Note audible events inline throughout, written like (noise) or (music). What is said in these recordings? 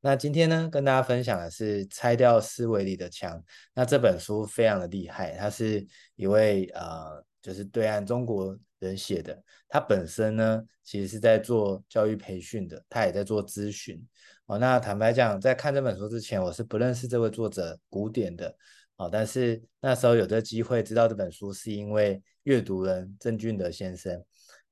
那今天呢，跟大家分享的是《拆掉思维里的墙》。那这本书非常的厉害，它是一位呃，就是对岸中国人写的。他本身呢，其实是在做教育培训的，他也在做咨询。哦，那坦白讲，在看这本书之前，我是不认识这位作者古典的。哦，但是那时候有这机会知道这本书，是因为阅读人郑俊德先生。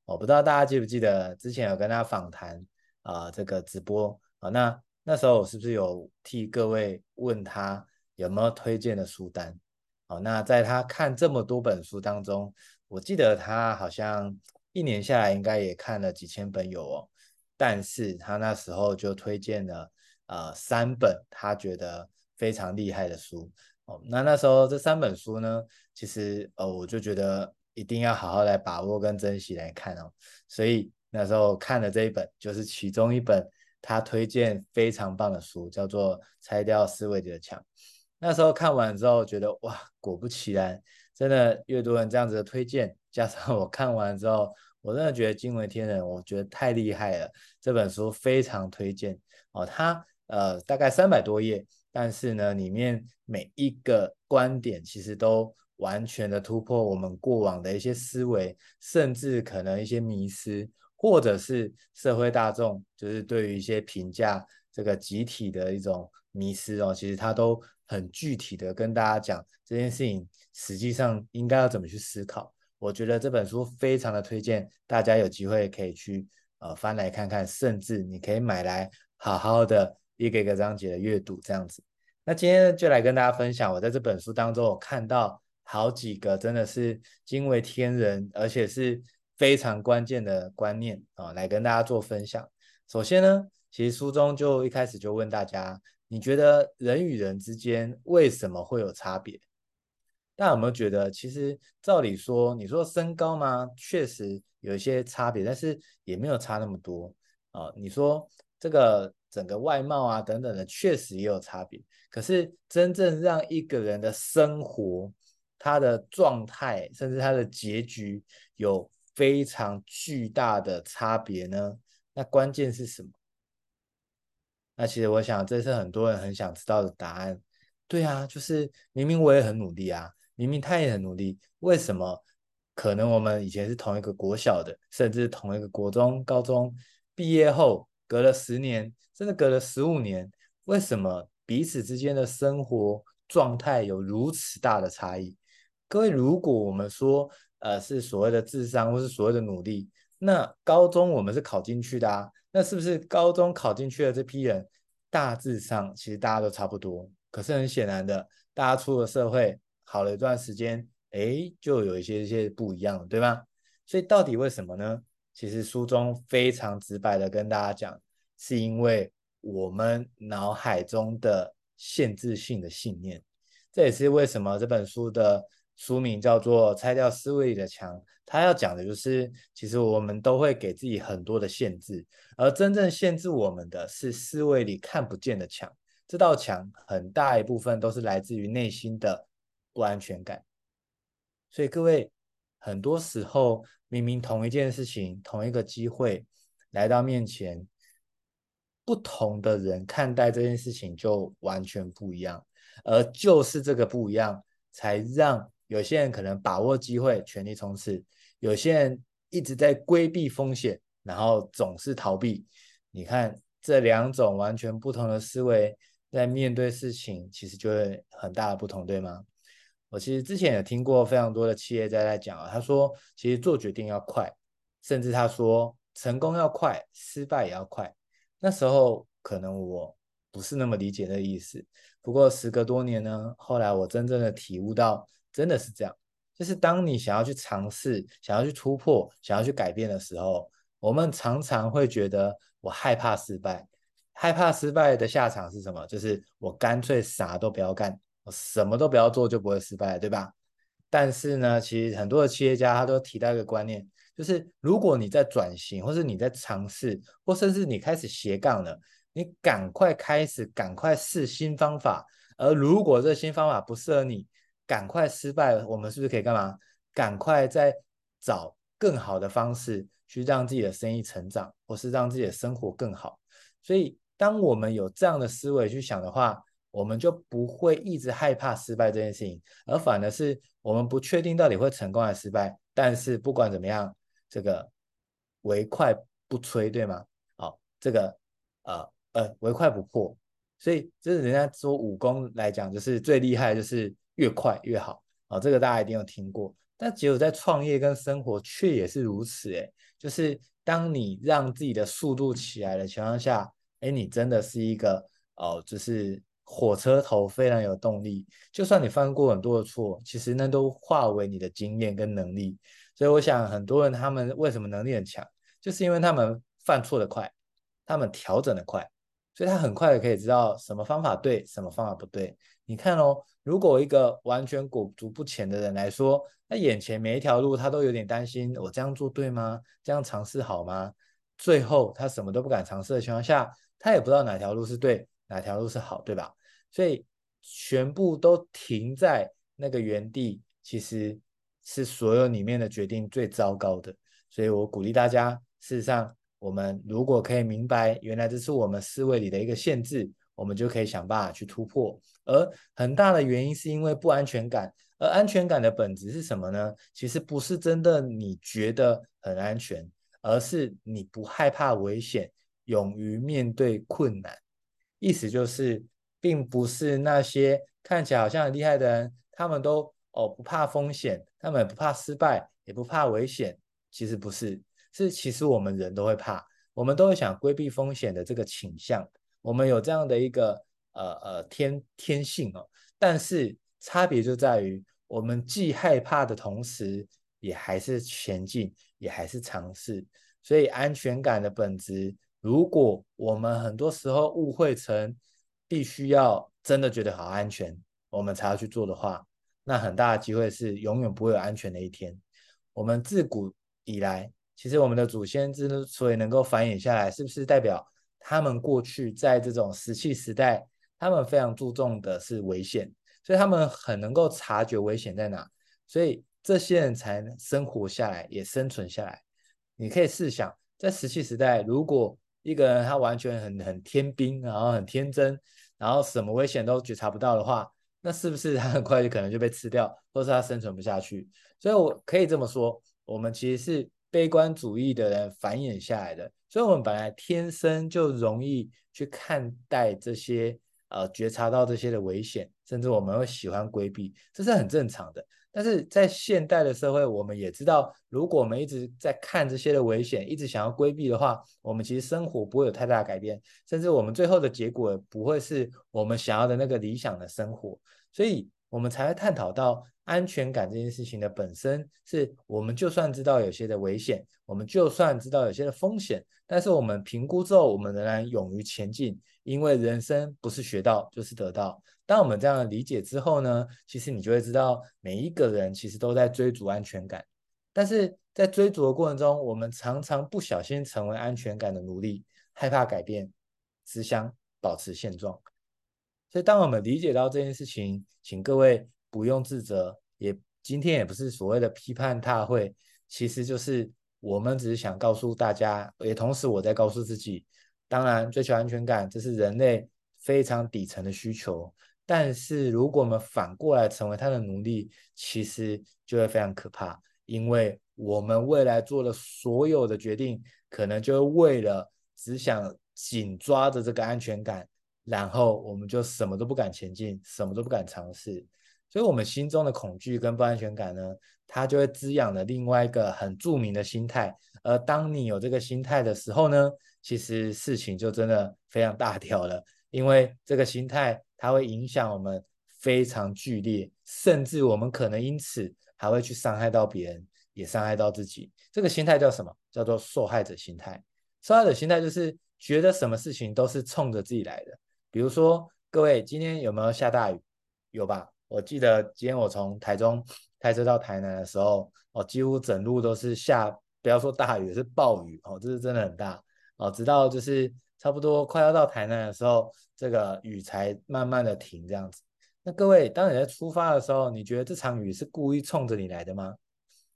我不知道大家记不记得之前有跟他访谈啊、呃，这个直播啊，那那时候我是不是有替各位问他有没有推荐的书单？好，那在他看这么多本书当中，我记得他好像一年下来应该也看了几千本有哦，但是他那时候就推荐了呃三本他觉得非常厉害的书哦，那那时候这三本书呢，其实呃我就觉得。一定要好好来把握跟珍惜来看哦，所以那时候看了这一本，就是其中一本他推荐非常棒的书，叫做《拆掉思维的墙》。那时候看完之后，觉得哇，果不其然，真的越多人这样子的推荐，加上我看完之后，我真的觉得惊为天人，我觉得太厉害了。这本书非常推荐哦，它呃大概三百多页，但是呢，里面每一个观点其实都。完全的突破我们过往的一些思维，甚至可能一些迷思，或者是社会大众就是对于一些评价这个集体的一种迷思哦，其实他都很具体的跟大家讲这件事情，实际上应该要怎么去思考。我觉得这本书非常的推荐，大家有机会可以去呃翻来看看，甚至你可以买来好好的一个一个章节的阅读这样子。那今天就来跟大家分享，我在这本书当中我看到。好几个真的是惊为天人，而且是非常关键的观念啊，来跟大家做分享。首先呢，其实书中就一开始就问大家，你觉得人与人之间为什么会有差别？大家有没有觉得，其实照理说，你说身高吗？确实有一些差别，但是也没有差那么多啊。你说这个整个外貌啊等等的，确实也有差别。可是真正让一个人的生活，他的状态，甚至他的结局有非常巨大的差别呢？那关键是什么？那其实我想，这是很多人很想知道的答案。对啊，就是明明我也很努力啊，明明他也很努力，为什么可能我们以前是同一个国小的，甚至同一个国中、高中毕业后，隔了十年，甚至隔了十五年，为什么彼此之间的生活状态有如此大的差异？各位，如果我们说，呃，是所谓的智商，或是所谓的努力，那高中我们是考进去的啊，那是不是高中考进去的这批人，大致上其实大家都差不多？可是很显然的，大家出了社会，好了一段时间，哎，就有一些一些不一样了，对吧？所以到底为什么呢？其实书中非常直白的跟大家讲，是因为我们脑海中的限制性的信念，这也是为什么这本书的。书名叫做《拆掉思维里的墙》，它要讲的就是，其实我们都会给自己很多的限制，而真正限制我们的是思维里看不见的墙。这道墙很大一部分都是来自于内心的不安全感。所以各位，很多时候明明同一件事情、同一个机会来到面前，不同的人看待这件事情就完全不一样，而就是这个不一样，才让。有些人可能把握机会，全力冲刺；有些人一直在规避风险，然后总是逃避。你看这两种完全不同的思维，在面对事情，其实就会很大的不同，对吗？我其实之前有听过非常多的企业家在讲啊，他说其实做决定要快，甚至他说成功要快，失败也要快。那时候可能我不是那么理解的意思，不过时隔多年呢，后来我真正的体悟到。真的是这样，就是当你想要去尝试、想要去突破、想要去改变的时候，我们常常会觉得我害怕失败，害怕失败的下场是什么？就是我干脆啥都不要干，我什么都不要做就不会失败，对吧？但是呢，其实很多的企业家他都提到一个观念，就是如果你在转型，或是你在尝试，或甚至你开始斜杠了，你赶快开始，赶快试新方法，而如果这新方法不适合你，赶快失败了，我们是不是可以干嘛？赶快再找更好的方式去让自己的生意成长，或是让自己的生活更好。所以当我们有这样的思维去想的话，我们就不会一直害怕失败这件事情，而反而是我们不确定到底会成功还是失败。但是不管怎么样，这个唯快不摧，对吗？好，这个呃呃唯快不破，所以这是人家说武功来讲，就是最厉害就是越快越好。好，这个大家一定有听过。但只有在创业跟生活却也是如此，诶，就是当你让自己的速度起来的情况下，诶，你真的是一个哦，就是火车头非常有动力。就算你犯过很多的错，其实那都化为你的经验跟能力。所以我想很多人他们为什么能力很强，就是因为他们犯错的快，他们调整的快，所以他很快的可以知道什么方法对，什么方法不对。你看哦。如果一个完全裹足不前的人来说，那眼前每一条路他都有点担心，我这样做对吗？这样尝试好吗？最后他什么都不敢尝试的情况下，他也不知道哪条路是对，哪条路是好，对吧？所以全部都停在那个原地，其实是所有里面的决定最糟糕的。所以我鼓励大家，事实上，我们如果可以明白，原来这是我们思维里的一个限制。我们就可以想办法去突破，而很大的原因是因为不安全感，而安全感的本质是什么呢？其实不是真的你觉得很安全，而是你不害怕危险，勇于面对困难。意思就是，并不是那些看起来好像很厉害的人，他们都哦不怕风险，他们也不怕失败，也不怕危险。其实不是，是其实我们人都会怕，我们都会想规避风险的这个倾向。我们有这样的一个呃呃天天性哦，但是差别就在于，我们既害怕的同时，也还是前进，也还是尝试。所以安全感的本质，如果我们很多时候误会成必须要真的觉得好安全，我们才要去做的话，那很大的机会是永远不会有安全的一天。我们自古以来，其实我们的祖先之所以能够繁衍下来，是不是代表？他们过去在这种石器时代，他们非常注重的是危险，所以他们很能够察觉危险在哪，所以这些人才生活下来，也生存下来。你可以试想，在石器时代，如果一个人他完全很很天兵，然后很天真，然后什么危险都觉察不到的话，那是不是他很快就可能就被吃掉，或是他生存不下去？所以我可以这么说，我们其实是悲观主义的人繁衍下来的。所以，我们本来天生就容易去看待这些，呃，觉察到这些的危险，甚至我们会喜欢规避，这是很正常的。但是在现代的社会，我们也知道，如果我们一直在看这些的危险，一直想要规避的话，我们其实生活不会有太大改变，甚至我们最后的结果不会是我们想要的那个理想的生活。所以，我们才会探讨到。安全感这件事情的本身是我们就算知道有些的危险，我们就算知道有些的风险，但是我们评估之后，我们仍然勇于前进，因为人生不是学到就是得到。当我们这样的理解之后呢，其实你就会知道，每一个人其实都在追逐安全感，但是在追逐的过程中，我们常常不小心成为安全感的奴隶，害怕改变，只想保持现状。所以，当我们理解到这件事情，请各位。不用自责，也今天也不是所谓的批判大会，其实就是我们只是想告诉大家，也同时我在告诉自己，当然追求安全感这是人类非常底层的需求，但是如果我们反过来成为他的奴隶，其实就会非常可怕，因为我们未来做的所有的决定，可能就为了只想紧抓着这个安全感，然后我们就什么都不敢前进，什么都不敢尝试。所以，我们心中的恐惧跟不安全感呢，它就会滋养了另外一个很著名的心态。而当你有这个心态的时候呢，其实事情就真的非常大条了。因为这个心态，它会影响我们非常剧烈，甚至我们可能因此还会去伤害到别人，也伤害到自己。这个心态叫什么？叫做受害者心态。受害者心态就是觉得什么事情都是冲着自己来的。比如说，各位今天有没有下大雨？有吧？我记得今天我从台中开车到台南的时候，哦，几乎整路都是下，不要说大雨，是暴雨哦，这是真的很大哦。直到就是差不多快要到台南的时候，这个雨才慢慢的停这样子。那各位，当你在出发的时候，你觉得这场雨是故意冲着你来的吗？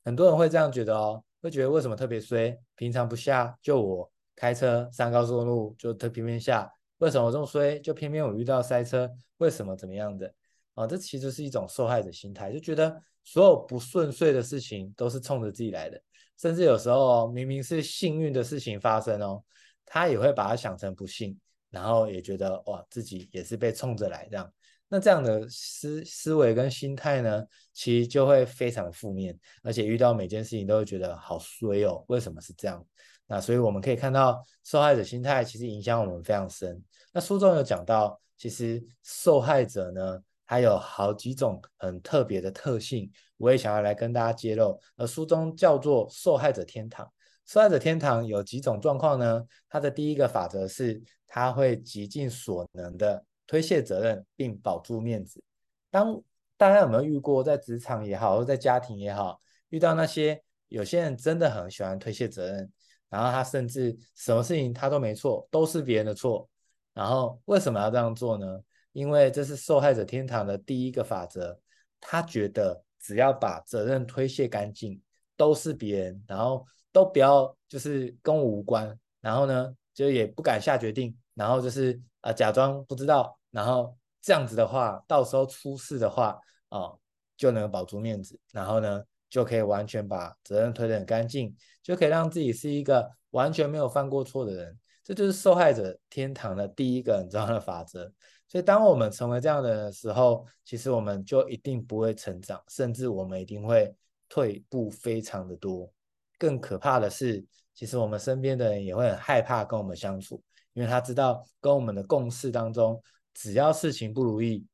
很多人会这样觉得哦，会觉得为什么特别衰？平常不下，就我开车上高速公路就特偏偏下，为什么这么衰？就偏偏我遇到塞车，为什么怎么样的？啊，这其实是一种受害者心态，就觉得所有不顺遂的事情都是冲着自己来的，甚至有时候明明是幸运的事情发生哦，他也会把它想成不幸，然后也觉得哇，自己也是被冲着来这样。那这样的思思维跟心态呢，其实就会非常负面，而且遇到每件事情都会觉得好衰哦，为什么是这样？那所以我们可以看到，受害者心态其实影响我们非常深。那书中有讲到，其实受害者呢，还有好几种很特别的特性，我也想要来跟大家揭露。而书中叫做受害者天堂。受害者天堂有几种状况呢？它的第一个法则是，他会极尽所能的。推卸责任并保住面子。当大家有没有遇过，在职场也好，或在家庭也好，遇到那些有些人真的很喜欢推卸责任，然后他甚至什么事情他都没错，都是别人的错。然后为什么要这样做呢？因为这是受害者天堂的第一个法则。他觉得只要把责任推卸干净，都是别人，然后都不要就是跟我无关。然后呢，就也不敢下决定，然后就是啊，假装不知道。然后这样子的话，到时候出事的话，啊，就能保住面子，然后呢，就可以完全把责任推得很干净，就可以让自己是一个完全没有犯过错的人。这就是受害者天堂的第一个很重要的法则。所以，当我们成为这样的人的时候，其实我们就一定不会成长，甚至我们一定会退步非常的多。更可怕的是，其实我们身边的人也会很害怕跟我们相处，因为他知道跟我们的共事当中。只要事情不如意，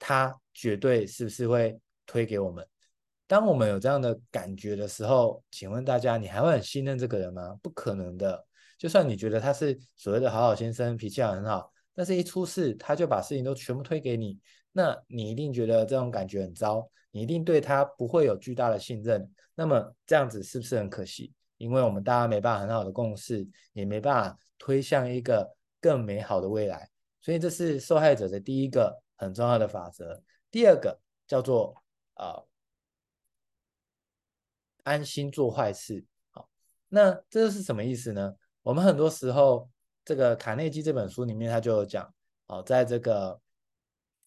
他绝对是不是会推给我们？当我们有这样的感觉的时候，请问大家，你还会很信任这个人吗？不可能的。就算你觉得他是所谓的好好先生，脾气很好，但是一出事，他就把事情都全部推给你，那你一定觉得这种感觉很糟，你一定对他不会有巨大的信任。那么这样子是不是很可惜？因为我们大家没办法很好的共事，也没办法推向一个更美好的未来。所以这是受害者的第一个很重要的法则。第二个叫做啊、安心做坏事。好，那这是什么意思呢？我们很多时候，这个卡内基这本书里面他就有讲，哦，在这个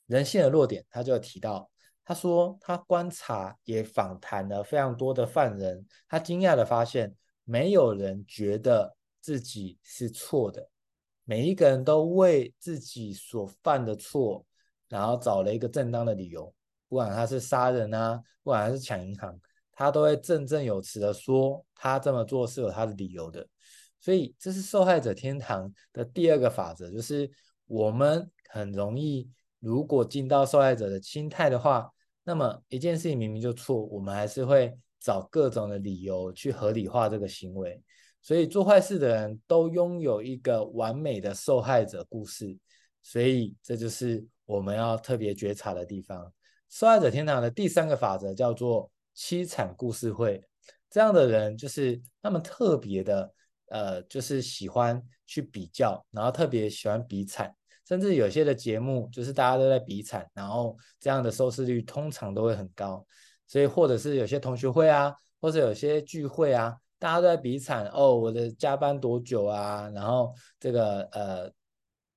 人性的弱点，他就提到，他说他观察也访谈了非常多的犯人，他惊讶的发现，没有人觉得自己是错的。每一个人都为自己所犯的错，然后找了一个正当的理由，不管他是杀人啊，不管他是抢银行，他都会振振有词的说他这么做是有他的理由的。所以这是受害者天堂的第二个法则，就是我们很容易，如果进到受害者的心态的话，那么一件事情明明就错，我们还是会找各种的理由去合理化这个行为。所以做坏事的人都拥有一个完美的受害者故事，所以这就是我们要特别觉察的地方。受害者天堂的第三个法则叫做凄惨故事会，这样的人就是他们特别的，呃，就是喜欢去比较，然后特别喜欢比惨，甚至有些的节目就是大家都在比惨，然后这样的收视率通常都会很高。所以或者是有些同学会啊，或者有些聚会啊。大家都在比惨哦，我的加班多久啊？然后这个呃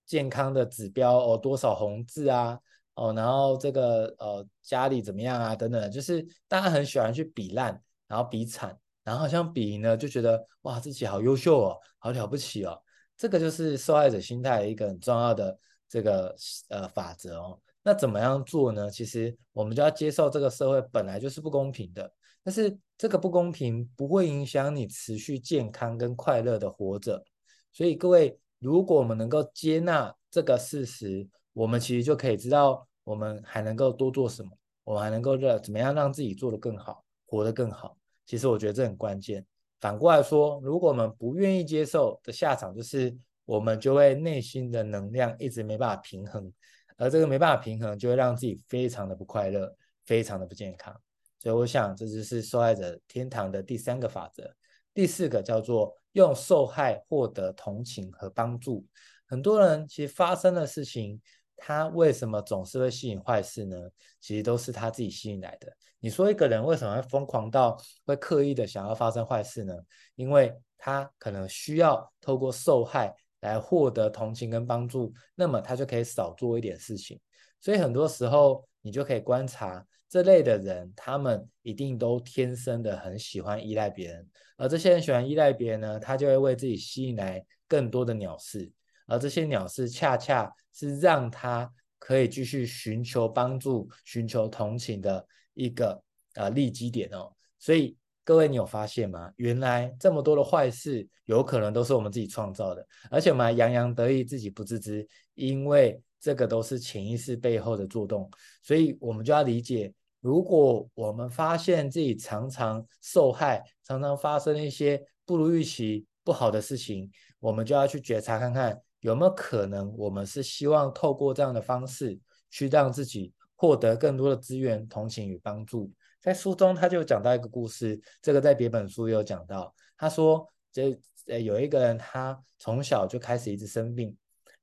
健康的指标哦多少红字啊？哦，然后这个呃家里怎么样啊？等等，就是大家很喜欢去比烂，然后比惨，然后好像比呢就觉得哇自己好优秀哦，好了不起哦。这个就是受害者心态一个很重要的这个呃法则哦。那怎么样做呢？其实我们就要接受这个社会本来就是不公平的。但是这个不公平不会影响你持续健康跟快乐的活着，所以各位，如果我们能够接纳这个事实，我们其实就可以知道我们还能够多做什么，我们还能够让怎么样让自己做得更好，活得更好。其实我觉得这很关键。反过来说，如果我们不愿意接受的下场，就是我们就会内心的能量一直没办法平衡，而这个没办法平衡，就会让自己非常的不快乐，非常的不健康。所以我想，这就是受害者天堂的第三个法则。第四个叫做用受害获得同情和帮助。很多人其实发生的事情，他为什么总是会吸引坏事呢？其实都是他自己吸引来的。你说一个人为什么会疯狂到会刻意的想要发生坏事呢？因为他可能需要透过受害来获得同情跟帮助，那么他就可以少做一点事情。所以很多时候，你就可以观察这类的人，他们一定都天生的很喜欢依赖别人，而这些人喜欢依赖别人呢，他就会为自己吸引来更多的鸟事，而这些鸟事恰恰是让他可以继续寻求帮助、寻求同情的一个呃利基点哦。所以。各位，你有发现吗？原来这么多的坏事，有可能都是我们自己创造的，而且我们还洋洋得意，自己不自知，因为这个都是潜意识背后的作动。所以，我们就要理解，如果我们发现自己常常受害，常常发生一些不如预期、不好的事情，我们就要去觉察看看，有没有可能，我们是希望透过这样的方式，去让自己获得更多的资源、同情与帮助。在书中，他就讲到一个故事，这个在别本书也有讲到。他说，这呃有一个人，他从小就开始一直生病，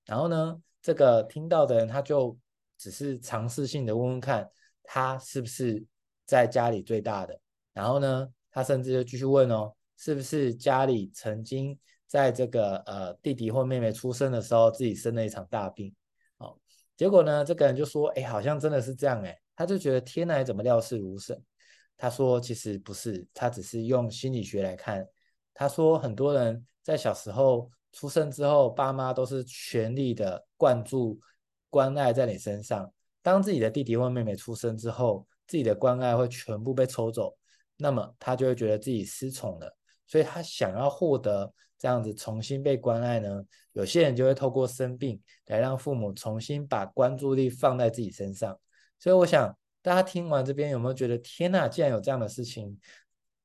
然后呢，这个听到的人他就只是尝试性的问问看，他是不是在家里最大的。然后呢，他甚至就继续问哦，是不是家里曾经在这个呃弟弟或妹妹出生的时候自己生了一场大病？结果呢，这个人就说，哎，好像真的是这样哎。他就觉得天哪，怎么料事如神？他说其实不是，他只是用心理学来看。他说很多人在小时候出生之后，爸妈都是全力的灌注关爱在你身上。当自己的弟弟或妹妹出生之后，自己的关爱会全部被抽走，那么他就会觉得自己失宠了。所以他想要获得这样子重新被关爱呢，有些人就会透过生病来让父母重新把关注力放在自己身上。所以我想，大家听完这边有没有觉得天呐，竟然有这样的事情？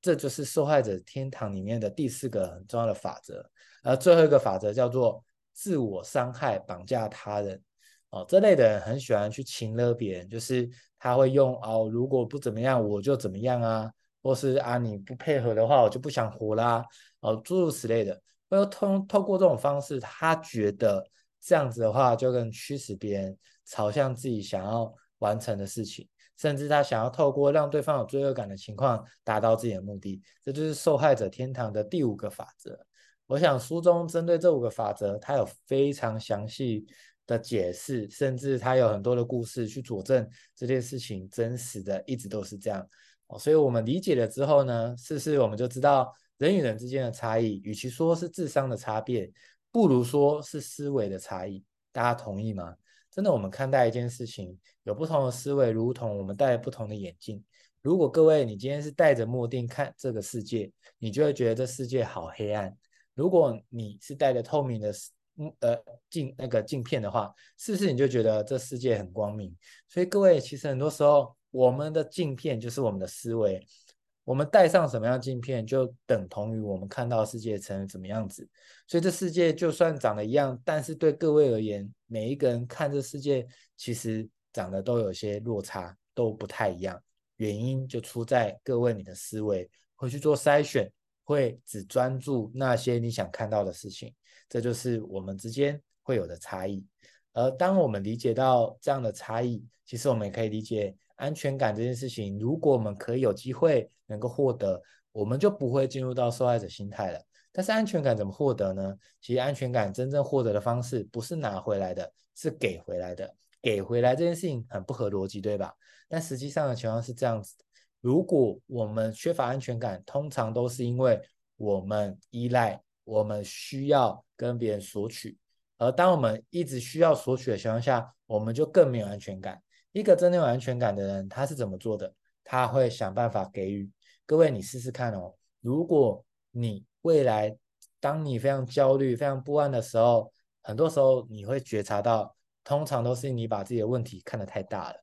这就是受害者天堂里面的第四个很重要的法则。而最后一个法则叫做自我伤害绑架他人。哦，这类的人很喜欢去情勒别人，就是他会用哦，如果不怎么样我就怎么样啊，或是啊你不配合的话我就不想活啦，哦诸如此类的。会通透过这种方式，他觉得这样子的话就更驱使别人朝向自己想要。完成的事情，甚至他想要透过让对方有罪恶感的情况达到自己的目的，这就是受害者天堂的第五个法则。我想书中针对这五个法则，他有非常详细的解释，甚至他有很多的故事去佐证这件事情真实的一直都是这样。所以我们理解了之后呢，是不是我们就知道人与人之间的差异，与其说是智商的差别，不如说是思维的差异。大家同意吗？真的，我们看待一件事情有不同的思维，如同我们戴不同的眼镜。如果各位你今天是戴着墨镜看这个世界，你就会觉得这世界好黑暗；如果你是戴着透明的呃镜那个镜片的话，是不是你就觉得这世界很光明？所以各位，其实很多时候我们的镜片就是我们的思维。我们戴上什么样镜片，就等同于我们看到世界成怎么样子。所以这世界就算长得一样，但是对各位而言，每一个人看这世界，其实长得都有些落差，都不太一样。原因就出在各位你的思维会去做筛选，会只专注那些你想看到的事情。这就是我们之间会有的差异。而当我们理解到这样的差异，其实我们也可以理解。安全感这件事情，如果我们可以有机会能够获得，我们就不会进入到受害者心态了。但是安全感怎么获得呢？其实安全感真正获得的方式不是拿回来的，是给回来的。给回来这件事情很不合逻辑，对吧？但实际上的情况是这样子的：如果我们缺乏安全感，通常都是因为我们依赖，我们需要跟别人索取。而当我们一直需要索取的情况下，我们就更没有安全感。一个真正有安全感的人，他是怎么做的？他会想办法给予。各位，你试试看哦。如果你未来当你非常焦虑、非常不安的时候，很多时候你会觉察到，通常都是你把自己的问题看得太大了，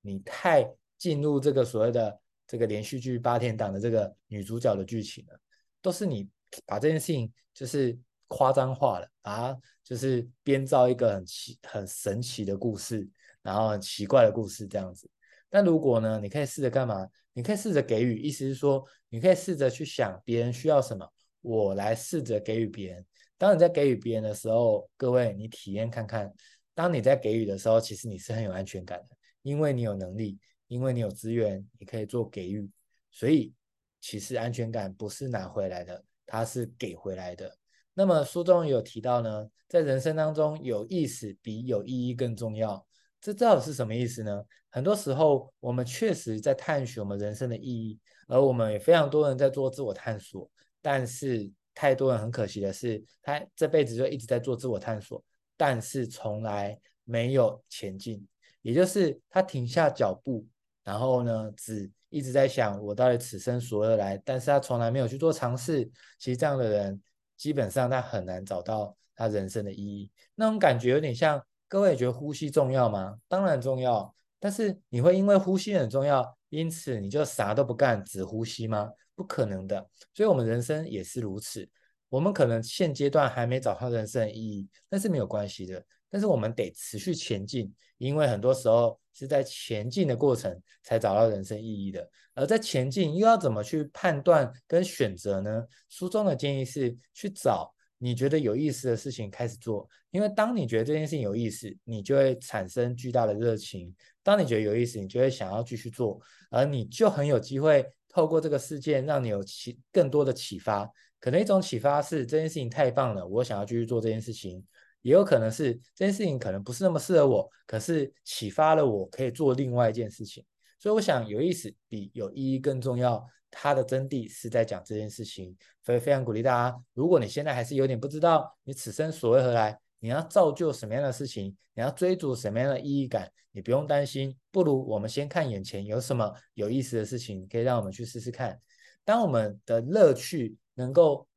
你太进入这个所谓的这个连续剧八天档的这个女主角的剧情了，都是你把这件事情就是夸张化了啊，就是编造一个很奇、很神奇的故事。然后很奇怪的故事这样子，但如果呢，你可以试着干嘛？你可以试着给予，意思是说，你可以试着去想别人需要什么，我来试着给予别人。当你在给予别人的时候，各位，你体验看看，当你在给予的时候，其实你是很有安全感的，因为你有能力，因为你有资源，你可以做给予。所以，其实安全感不是拿回来的，它是给回来的。那么书中有提到呢，在人生当中有意思比有意义更重要。这到底是什么意思呢？很多时候我们确实在探寻我们人生的意义，而我们也非常多人在做自我探索。但是太多人很可惜的是，他这辈子就一直在做自我探索，但是从来没有前进。也就是他停下脚步，然后呢，只一直在想我到底此生所何来，但是他从来没有去做尝试。其实这样的人，基本上他很难找到他人生的意义。那种感觉有点像，各位觉得呼吸重要吗？当然重要。但是你会因为呼吸很重要，因此你就啥都不干，只呼吸吗？不可能的。所以我们人生也是如此。我们可能现阶段还没找到人生的意义，那是没有关系的。但是我们得持续前进，因为很多时候是在前进的过程才找到人生意义的。而在前进又要怎么去判断跟选择呢？书中的建议是去找你觉得有意思的事情开始做，因为当你觉得这件事情有意思，你就会产生巨大的热情。当你觉得有意思，你就会想要继续做，而你就很有机会透过这个事件让你有启更多的启发。可能一种启发是这件事情太棒了，我想要继续做这件事情。也有可能是这件事情可能不是那么适合我，可是启发了我可以做另外一件事情。所以我想有意思比有意义更重要。它的真谛是在讲这件事情，所以非常鼓励大家。如果你现在还是有点不知道你此生所为何来，你要造就什么样的事情，你要追逐什么样的意义感，你不用担心。不如我们先看眼前有什么有意思的事情，可以让我们去试试看。当我们的乐趣能够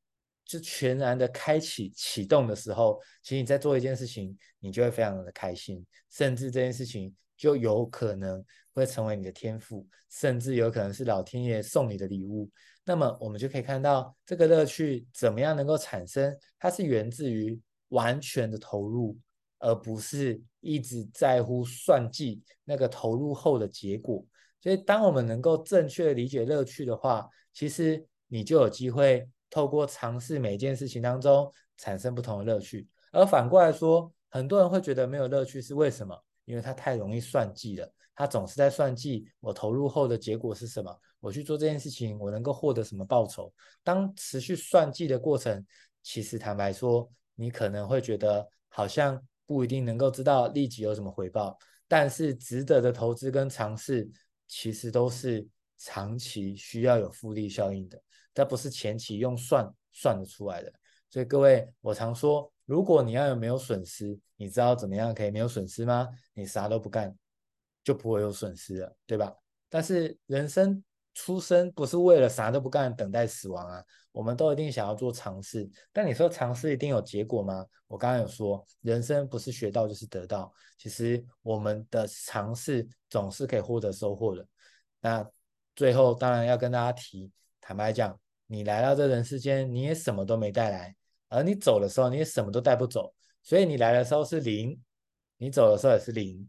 就全然的开启启动的时候，其实你在做一件事情，你就会非常的开心，甚至这件事情就有可能会成为你的天赋，甚至有可能是老天爷送你的礼物。那么我们就可以看到这个乐趣怎么样能够产生，它是源自于完全的投入，而不是一直在乎算计那个投入后的结果。所以当我们能够正确理解乐趣的话，其实你就有机会。透过尝试每件事情当中产生不同的乐趣，而反过来说，很多人会觉得没有乐趣是为什么？因为它太容易算计了，他总是在算计我投入后的结果是什么，我去做这件事情我能够获得什么报酬。当持续算计的过程，其实坦白说，你可能会觉得好像不一定能够知道立即有什么回报，但是值得的投资跟尝试，其实都是长期需要有复利效应的。它不是前期用算算得出来的，所以各位，我常说，如果你要有没有损失，你知道怎么样可以没有损失吗？你啥都不干，就不会有损失了，对吧？但是人生出生不是为了啥都不干等待死亡啊，我们都一定想要做尝试。但你说尝试一定有结果吗？我刚刚有说，人生不是学到就是得到，其实我们的尝试总是可以获得收获的。那最后当然要跟大家提，坦白讲。你来到这人世间，你也什么都没带来，而你走的时候，你也什么都带不走。所以你来的时候是零，你走的时候也是零。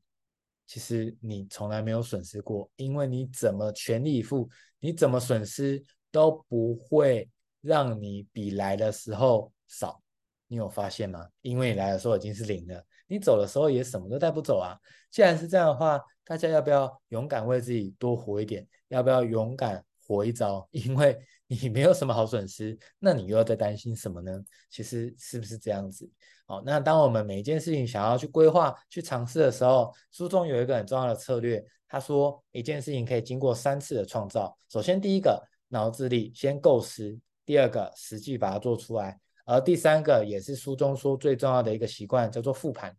其实你从来没有损失过，因为你怎么全力以赴，你怎么损失都不会让你比来的时候少。你有发现吗？因为你来的时候已经是零了，你走的时候也什么都带不走啊。既然是这样的话，大家要不要勇敢为自己多活一点？要不要勇敢活一遭？(laughs) 因为你没有什么好损失，那你又要在担心什么呢？其实是不是这样子？好，那当我们每一件事情想要去规划、去尝试的时候，书中有一个很重要的策略。他说，一件事情可以经过三次的创造。首先，第一个脑子里先构思；第二个，实际把它做出来；而第三个，也是书中说最重要的一个习惯，叫做复盘。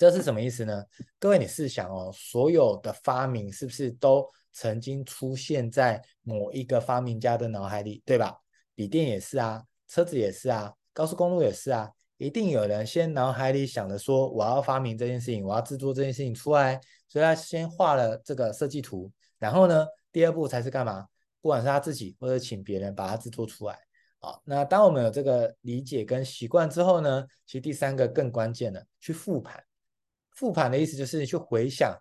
这是什么意思呢？各位，你试想哦，所有的发明是不是都曾经出现在某一个发明家的脑海里，对吧？笔电也是啊，车子也是啊，高速公路也是啊，一定有人先脑海里想着说，我要发明这件事情，我要制作这件事情出来，所以他先画了这个设计图，然后呢，第二步才是干嘛？不管是他自己或者请别人把它制作出来。好，那当我们有这个理解跟习惯之后呢，其实第三个更关键的，去复盘。复盘的意思就是去回想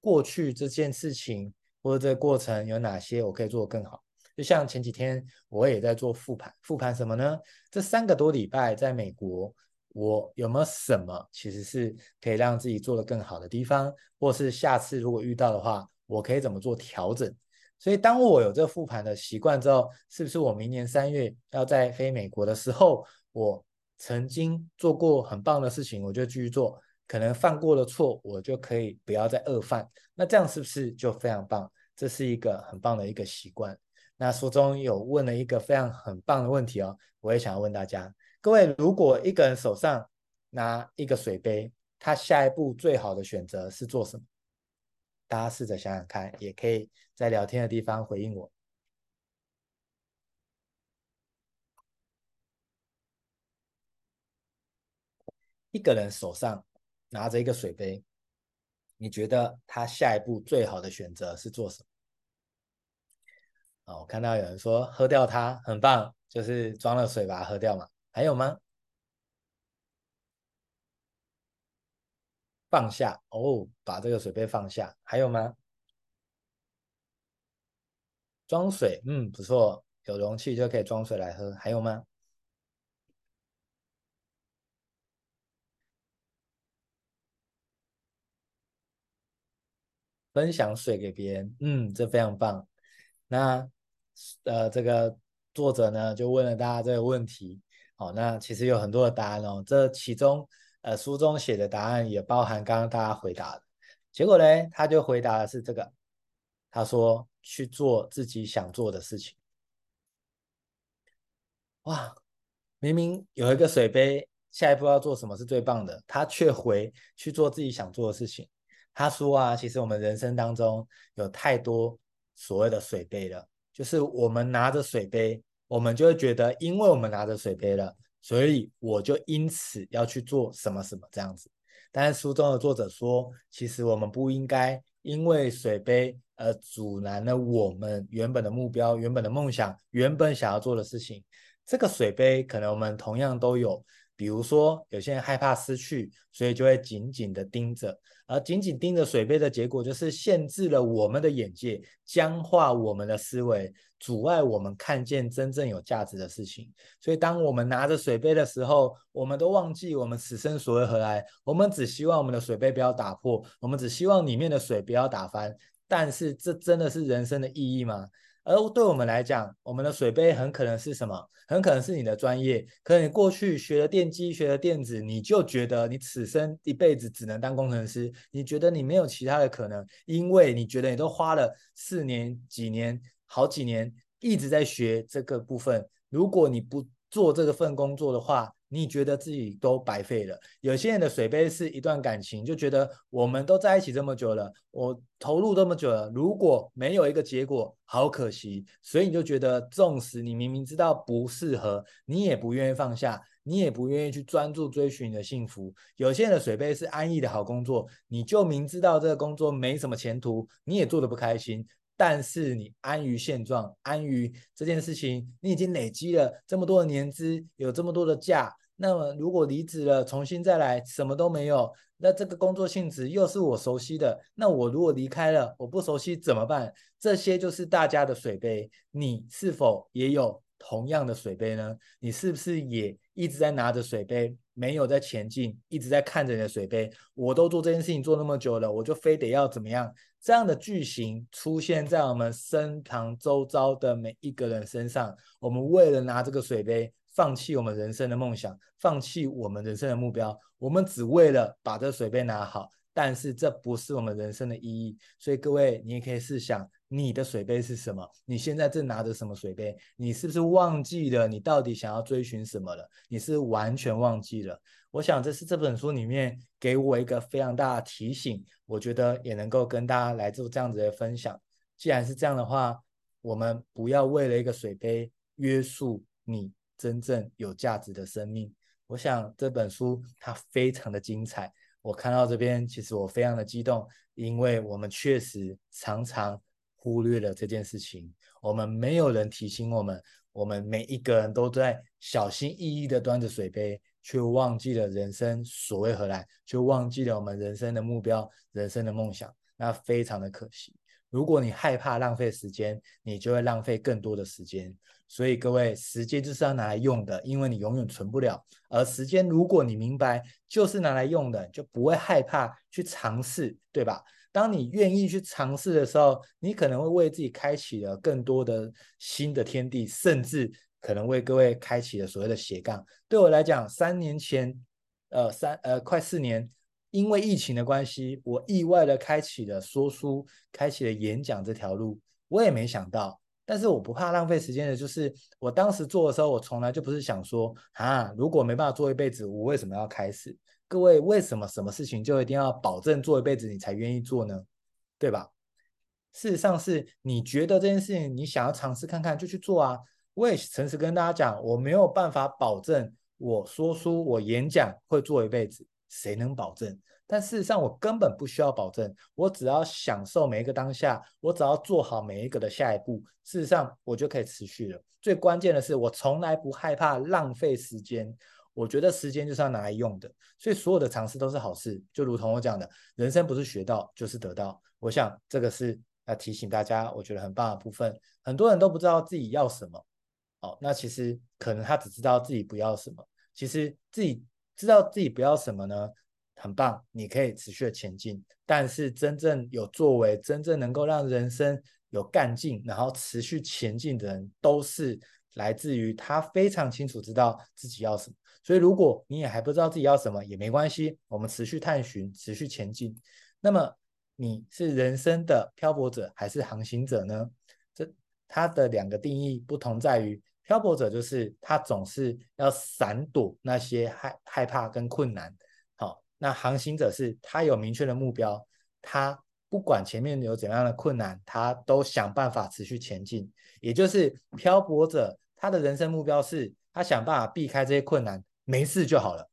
过去这件事情。或者这个过程有哪些我可以做得更好？就像前几天我也在做复盘，复盘什么呢？这三个多礼拜在美国，我有没有什么其实是可以让自己做得更好的地方？或是下次如果遇到的话，我可以怎么做调整？所以当我有这个复盘的习惯之后，是不是我明年三月要在飞美国的时候，我曾经做过很棒的事情，我就继续做；可能犯过的错，我就可以不要再恶犯。那这样是不是就非常棒？这是一个很棒的一个习惯。那书中有问了一个非常很棒的问题哦，我也想要问大家：各位，如果一个人手上拿一个水杯，他下一步最好的选择是做什么？大家试着想想看，也可以在聊天的地方回应我。一个人手上拿着一个水杯，你觉得他下一步最好的选择是做什么？哦，我看到有人说喝掉它很棒，就是装了水把它喝掉嘛。还有吗？放下哦，把这个水杯放下。还有吗？装水，嗯，不错，有容器就可以装水来喝。还有吗？分享水给别人，嗯，这非常棒。那呃，这个作者呢就问了大家这个问题，好，那其实有很多的答案哦。这其中呃书中写的答案也包含刚刚大家回答的。结果呢，他就回答的是这个，他说去做自己想做的事情。哇，明明有一个水杯，下一步要做什么是最棒的，他却回去做自己想做的事情。他说啊，其实我们人生当中有太多所谓的水杯了，就是我们拿着水杯，我们就会觉得，因为我们拿着水杯了，所以我就因此要去做什么什么这样子。但是书中的作者说，其实我们不应该因为水杯而阻拦了我们原本的目标、原本的梦想、原本想要做的事情。这个水杯可能我们同样都有。比如说，有些人害怕失去，所以就会紧紧的盯着，而紧紧盯着水杯的结果，就是限制了我们的眼界，僵化我们的思维，阻碍我们看见真正有价值的事情。所以，当我们拿着水杯的时候，我们都忘记我们此生所为何来。我们只希望我们的水杯不要打破，我们只希望里面的水不要打翻。但是，这真的是人生的意义吗？而对我们来讲，我们的水杯很可能是什么？很可能是你的专业。可能你过去学了电机，学了电子，你就觉得你此生一辈子只能当工程师。你觉得你没有其他的可能，因为你觉得你都花了四年、几年、好几年一直在学这个部分。如果你不做这个份工作的话，你觉得自己都白费了。有些人的水杯是一段感情，就觉得我们都在一起这么久了，我投入这么久了，如果没有一个结果，好可惜。所以你就觉得，纵使你明明知道不适合，你也不愿意放下，你也不愿意去专注追寻你的幸福。有些人的水杯是安逸的好工作，你就明知道这个工作没什么前途，你也做得不开心。但是你安于现状，安于这件事情，你已经累积了这么多的年资，有这么多的假。那么如果离职了，重新再来，什么都没有，那这个工作性质又是我熟悉的，那我如果离开了，我不熟悉怎么办？这些就是大家的水杯，你是否也有同样的水杯呢？你是不是也一直在拿着水杯，没有在前进，一直在看着你的水杯？我都做这件事情做那么久了，我就非得要怎么样？这样的句型出现在我们身旁周遭的每一个人身上，我们为了拿这个水杯。放弃我们人生的梦想，放弃我们人生的目标，我们只为了把这水杯拿好，但是这不是我们人生的意义。所以各位，你也可以试想，你的水杯是什么？你现在正拿着什么水杯？你是不是忘记了你到底想要追寻什么了？你是完全忘记了。我想这是这本书里面给我一个非常大的提醒，我觉得也能够跟大家来做这样子的分享。既然是这样的话，我们不要为了一个水杯约束你。真正有价值的生命，我想这本书它非常的精彩。我看到这边，其实我非常的激动，因为我们确实常常忽略了这件事情。我们没有人提醒我们，我们每一个人都在小心翼翼的端着水杯，却忘记了人生所为何来，却忘记了我们人生的目标、人生的梦想，那非常的可惜。如果你害怕浪费时间，你就会浪费更多的时间。所以各位，时间就是要拿来用的，因为你永远存不了。而时间，如果你明白就是拿来用的，就不会害怕去尝试，对吧？当你愿意去尝试的时候，你可能会为自己开启了更多的新的天地，甚至可能为各位开启了所谓的斜杠。对我来讲，三年前，呃，三呃快四年，因为疫情的关系，我意外的开启了说书、开启了演讲这条路。我也没想到，但是我不怕浪费时间的，就是我当时做的时候，我从来就不是想说啊，如果没办法做一辈子，我为什么要开始？各位，为什么什么事情就一定要保证做一辈子你才愿意做呢？对吧？事实上是你觉得这件事情你想要尝试看看就去做啊。我也诚实跟大家讲，我没有办法保证我说书、我演讲会做一辈子，谁能保证？但事实上我根本不需要保证，我只要享受每一个当下，我只要做好每一个的下一步，事实上我就可以持续了。最关键的是，我从来不害怕浪费时间。我觉得时间就是要拿来用的，所以所有的尝试都是好事。就如同我讲的，人生不是学到就是得到。我想这个是要提醒大家，我觉得很棒的部分。很多人都不知道自己要什么，哦，那其实可能他只知道自己不要什么。其实自己知道自己不要什么呢，很棒，你可以持续的前进。但是真正有作为，真正能够让人生有干劲，然后持续前进的人，都是来自于他非常清楚知道自己要什么。所以，如果你也还不知道自己要什么，也没关系，我们持续探寻，持续前进。那么，你是人生的漂泊者还是航行者呢？这它的两个定义不同在于，漂泊者就是他总是要闪躲那些害害怕跟困难。那航行者是他有明确的目标，他不管前面有怎样的困难，他都想办法持续前进。也就是漂泊者，他的人生目标是他想办法避开这些困难。没事就好了，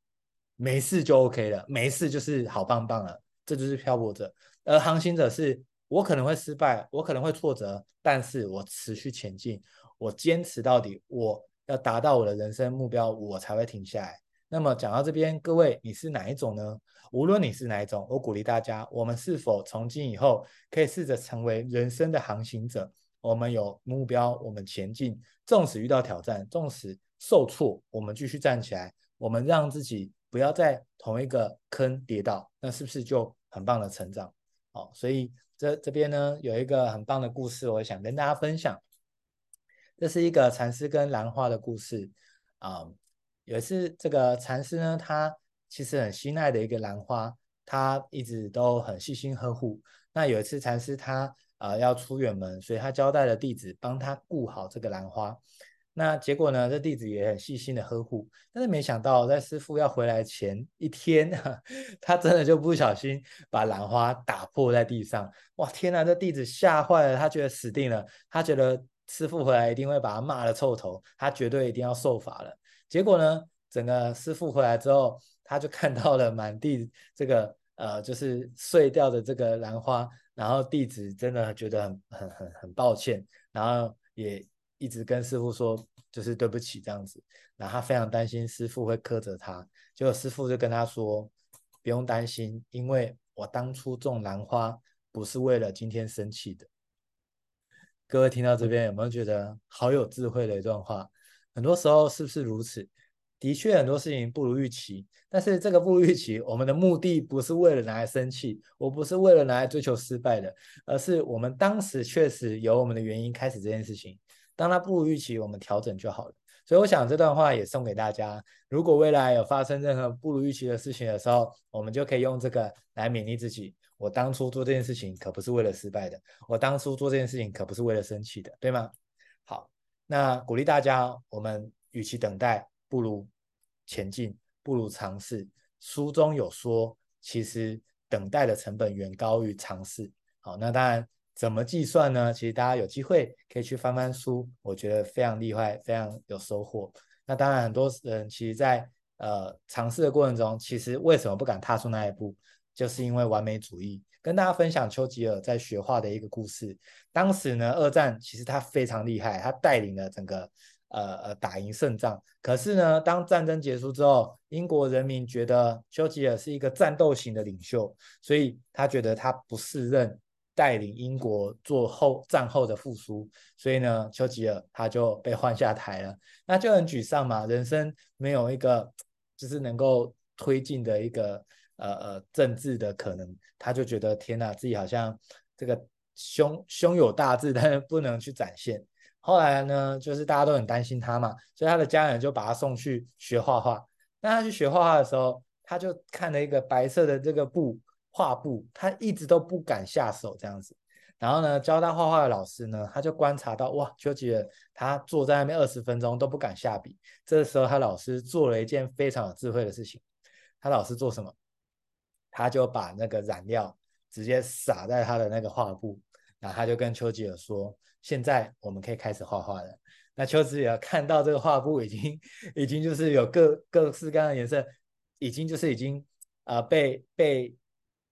没事就 OK 了，没事就是好棒棒了，这就是漂泊者。而航行者是我可能会失败，我可能会挫折，但是我持续前进，我坚持到底，我要达到我的人生目标，我才会停下来。那么讲到这边，各位你是哪一种呢？无论你是哪一种，我鼓励大家，我们是否从今以后可以试着成为人生的航行者？我们有目标，我们前进，纵使遇到挑战，纵使受挫，我们继续站起来。我们让自己不要在同一个坑跌倒，那是不是就很棒的成长？好，所以这这边呢有一个很棒的故事，我想跟大家分享。这是一个禅师跟兰花的故事啊。有一次，这个禅师呢，他其实很心爱的一个兰花，他一直都很细心呵护。那有一次，禅师他呃要出远门，所以他交代了弟子帮他顾好这个兰花。那结果呢？这弟子也很细心的呵护，但是没想到在师傅要回来前一天，(laughs) 他真的就不小心把兰花打破在地上。哇，天哪！这弟子吓坏了，他觉得死定了，他觉得师傅回来一定会把他骂了臭头，他绝对一定要受罚了。结果呢，整个师傅回来之后，他就看到了满地这个呃，就是碎掉的这个兰花，然后弟子真的觉得很很很很抱歉，然后也。一直跟师傅说，就是对不起这样子，然后他非常担心师傅会苛责他，结果师傅就跟他说，不用担心，因为我当初种兰花不是为了今天生气的。各位听到这边有没有觉得好有智慧的一段话？很多时候是不是如此？的确很多事情不如预期，但是这个不如预期，我们的目的不是为了拿来生气，我不是为了拿来追求失败的，而是我们当时确实有我们的原因开始这件事情。当它不如预期，我们调整就好了。所以我想这段话也送给大家。如果未来有发生任何不如预期的事情的时候，我们就可以用这个来勉励自己。我当初做这件事情可不是为了失败的，我当初做这件事情可不是为了生气的，对吗？好，那鼓励大家，我们与其等待，不如前进，不如尝试。书中有说，其实等待的成本远高于尝试。好，那当然。怎么计算呢？其实大家有机会可以去翻翻书，我觉得非常厉害，非常有收获。那当然，很多人其实在呃尝试的过程中，其实为什么不敢踏出那一步，就是因为完美主义。跟大家分享丘吉尔在学画的一个故事。当时呢，二战其实他非常厉害，他带领了整个呃呃打赢胜仗。可是呢，当战争结束之后，英国人民觉得丘吉尔是一个战斗型的领袖，所以他觉得他不适任。带领英国做后战后的复苏，所以呢，丘吉尔他就被换下台了，那就很沮丧嘛，人生没有一个就是能够推进的一个呃呃政治的可能，他就觉得天哪，自己好像这个胸胸有大志，(laughs) 但是不能去展现。后来呢，就是大家都很担心他嘛，所以他的家人就把他送去学画画。那他去学画画的时候，他就看了一个白色的这个布画布，他一直都不敢下手这样子。然后呢，教他画画的老师呢，他就观察到，哇，丘吉尔他坐在那边二十分钟都不敢下笔。这时候，他老师做了一件非常有智慧的事情。他老师做什么？他就把那个染料直接撒在他的那个画布，然后他就跟丘吉尔说：“现在我们可以开始画画了。”那丘吉尔看到这个画布已经已经就是有各各式各样的颜色，已经就是已经啊、被被。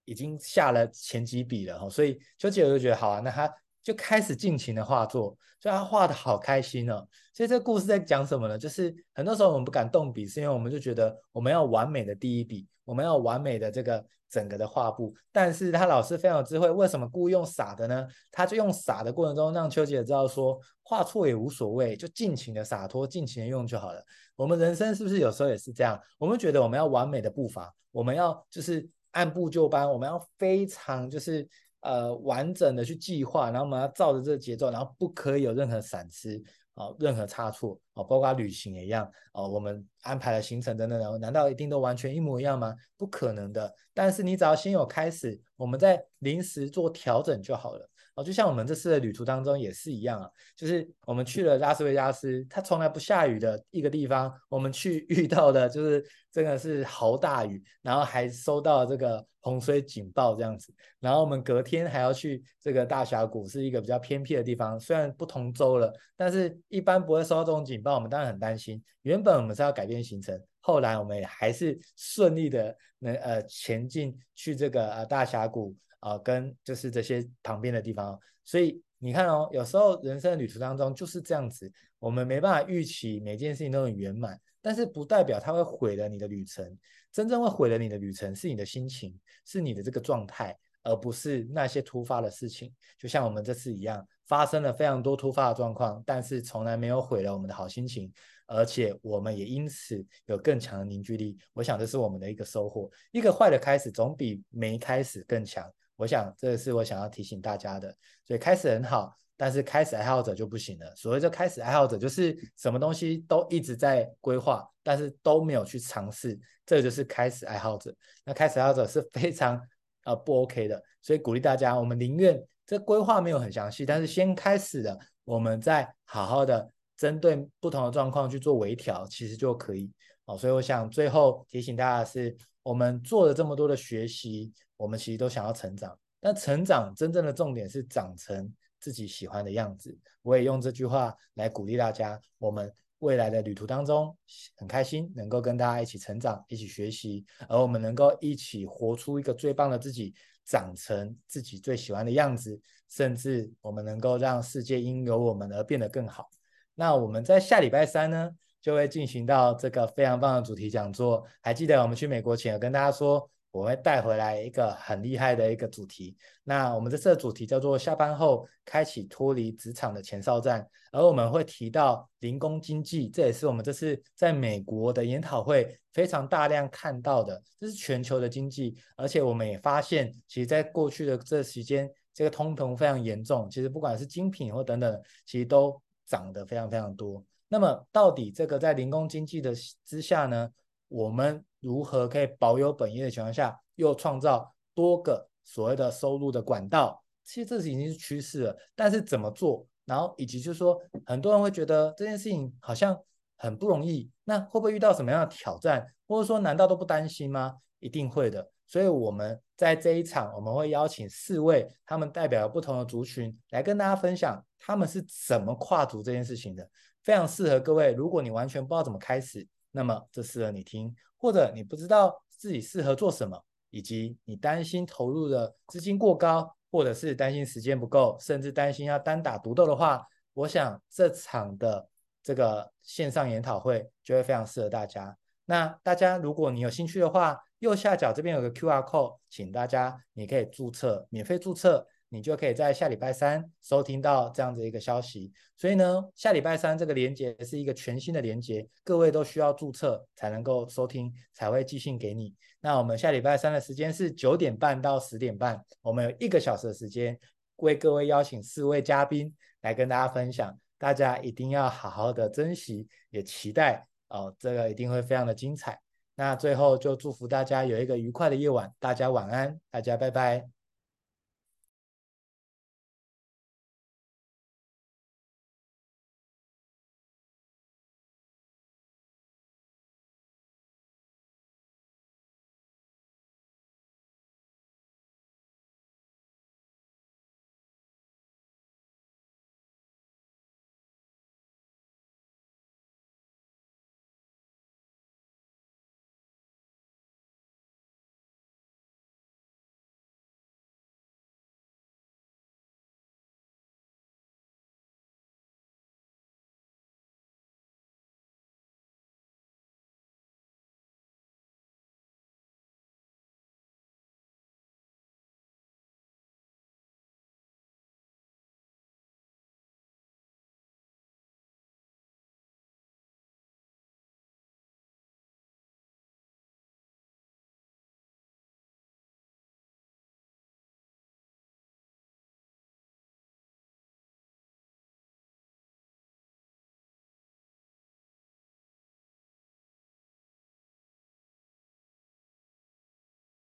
已经下了前几笔了哈，所以丘吉尔就觉得好啊，那他就开始尽情的画作，所以他画的好开心哦。所以这个故事在讲什么呢？就是很多时候我们不敢动笔，是因为我们就觉得我们要完美的第一笔，我们要完美的这个整个的画布。但是他老师非常有智慧，为什么故意用傻的呢？他就用傻的过程中让秋姐知道说，画错也无所谓，就尽情的洒脱，尽情的用就好了。我们人生是不是有时候也是这样？我们觉得我们要完美的步伐，我们要就是。按部就班，我们要非常就是呃完整的去计划，然后我们要照着这个节奏，然后不可以有任何闪失啊、任何差错啊、包括旅行也一样啊、我们安排的行程等等然后，难道一定都完全一模一样吗？不可能的。但是你只要先有开始，我们在临时做调整就好了。哦，就像我们这次的旅途当中也是一样啊，就是我们去了拉斯维加斯，它从来不下雨的一个地方，我们去 (laughs) 遇到的就是真的是豪大雨，然后还收到这个洪水警报这样子，然后我们隔天还要去这个大峡谷，是一个比较偏僻的地方，虽然不同州了，但是一般不会收到这种警报，我们当然很担心。原本我们是要改变行程，后来我们也还是顺利的能呃前进去这个呃大峡谷。啊、跟就是这些旁边的地方，所以你看哦，有时候人生的旅途当中就是这样子，我们没办法预期每件事情都很圆满，但是不代表它会毁了你的旅程。真正会毁了你的旅程是你的心情，是你的这个状态，而不是那些突发的事情。就像我们这次一样，发生了非常多突发的状况，但是从来没有毁了我们的好心情，而且我们也因此有更强的凝聚力。我想这是我们的一个收获。一个坏的开始总比没开始更强。我想，这是我想要提醒大家的。所以开始很好，但是开始爱好者就不行了。所谓的开始爱好者，就是什么东西都一直在规划，但是都没有去尝试，这就是开始爱好者。那开始爱好者是非常呃不 OK 的。所以鼓励大家，我们宁愿这规划没有很详细，但是先开始了，我们再好好的针对不同的状况去做微调，其实就可以。哦，所以我想最后提醒大家的是，我们做了这么多的学习。我们其实都想要成长，但成长真正的重点是长成自己喜欢的样子。我也用这句话来鼓励大家，我们未来的旅途当中很开心，能够跟大家一起成长，一起学习，而我们能够一起活出一个最棒的自己，长成自己最喜欢的样子，甚至我们能够让世界因有我们而变得更好。那我们在下礼拜三呢，就会进行到这个非常棒的主题讲座。还记得我们去美国前有跟大家说。我会带回来一个很厉害的一个主题，那我们这次的主题叫做下班后开启脱离职场的前哨战，而我们会提到零工经济，这也是我们这次在美国的研讨会非常大量看到的，这是全球的经济，而且我们也发现，其实在过去的这时间，这个通膨非常严重，其实不管是精品或等等，其实都涨得非常非常多。那么到底这个在零工经济的之下呢，我们如何可以保有本业的情况下，又创造多个所谓的收入的管道？其实这是已经是趋势了。但是怎么做？然后以及就是说，很多人会觉得这件事情好像很不容易。那会不会遇到什么样的挑战？或者说，难道都不担心吗？一定会的。所以我们在这一场，我们会邀请四位他们代表不同的族群来跟大家分享他们是怎么跨足这件事情的，非常适合各位。如果你完全不知道怎么开始，那么这适合你听。或者你不知道自己适合做什么，以及你担心投入的资金过高，或者是担心时间不够，甚至担心要单打独斗的话，我想这场的这个线上研讨会就会非常适合大家。那大家如果你有兴趣的话，右下角这边有个 QR code，请大家你可以注册，免费注册。你就可以在下礼拜三收听到这样子一个消息，所以呢，下礼拜三这个连接是一个全新的连接，各位都需要注册才能够收听，才会寄信给你。那我们下礼拜三的时间是九点半到十点半，我们有一个小时的时间，为各位邀请四位嘉宾来跟大家分享大家一定要好好的珍惜，也期待哦，这个一定会非常的精彩。那最后就祝福大家有一个愉快的夜晚，大家晚安，大家拜拜。